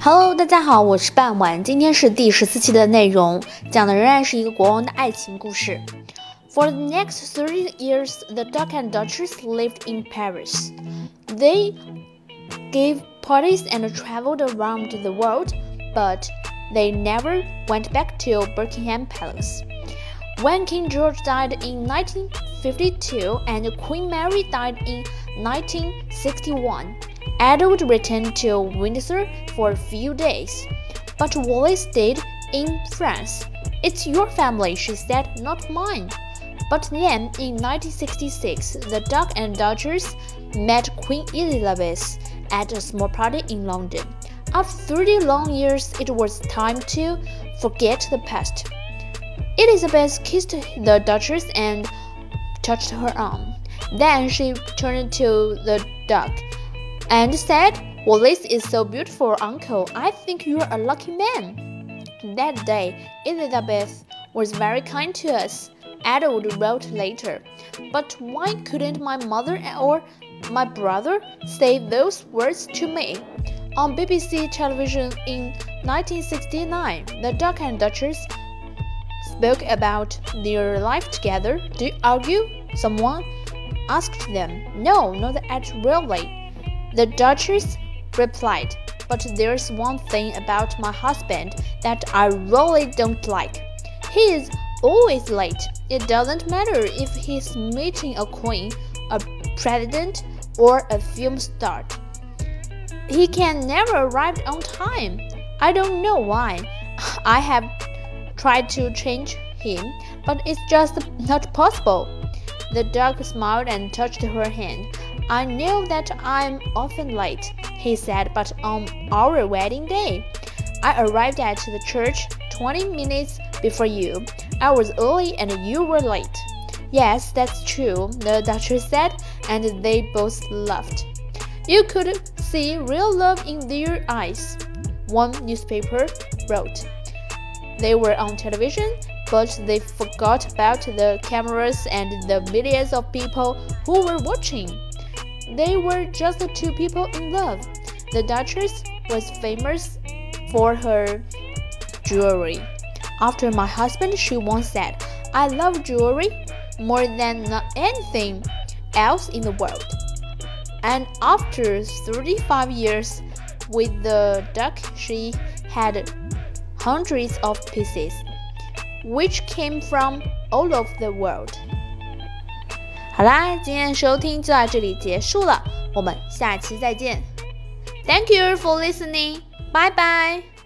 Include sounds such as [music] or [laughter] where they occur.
Hello，大家好，我是半晚，今天是第十四期的内容，讲的仍然是一个国王的爱情故事。For the next thirty years, the Duck and Duchess lived in Paris. They gave parties and traveled around the world, but they never went back to Buckingham Palace. When King George died in 1952 and Queen Mary died in 1961, Edward returned to Windsor for a few days, but Wallis stayed in France. It's your family, she said, not mine. But then, in 1966, the Duck and Duchess met Queen Elizabeth at a small party in London. After 30 long years, it was time to forget the past. Elizabeth kissed the Duchess and touched her arm. Then she turned to the Duck and said, Wallis is so beautiful, uncle. I think you're a lucky man. That day, Elizabeth was very kind to us, Edward wrote later. But why couldn't my mother or my brother say those words to me? On BBC television in 1969, the Duck and Duchess spoke about their life together. Do you argue? Someone asked them. No, not at really. The Duchess replied, But there's one thing about my husband that I really don't like. He is always late. It doesn't matter if he's meeting a queen, a president, or a film star. He can never arrive on time. I don't know why. [sighs] I have tried to change him, but it's just not possible. The duck smiled and touched her hand. I know that I'm often late, he said, but on our wedding day, I arrived at the church 20 minutes before you. I was early and you were late. Yes, that's true, the Duchess said, and they both laughed. You could see real love in their eyes, one newspaper wrote. They were on television, but they forgot about the cameras and the millions of people who were watching. They were just the two people in love. The Duchess was famous for her jewelry. After my husband, she once said, I love jewelry more than anything else in the world. And after 35 years with the duck, she had hundreds of pieces, which came from all over the world. 好啦，今天的收听就到这里结束了，我们下期再见。Thank you for listening. Bye bye.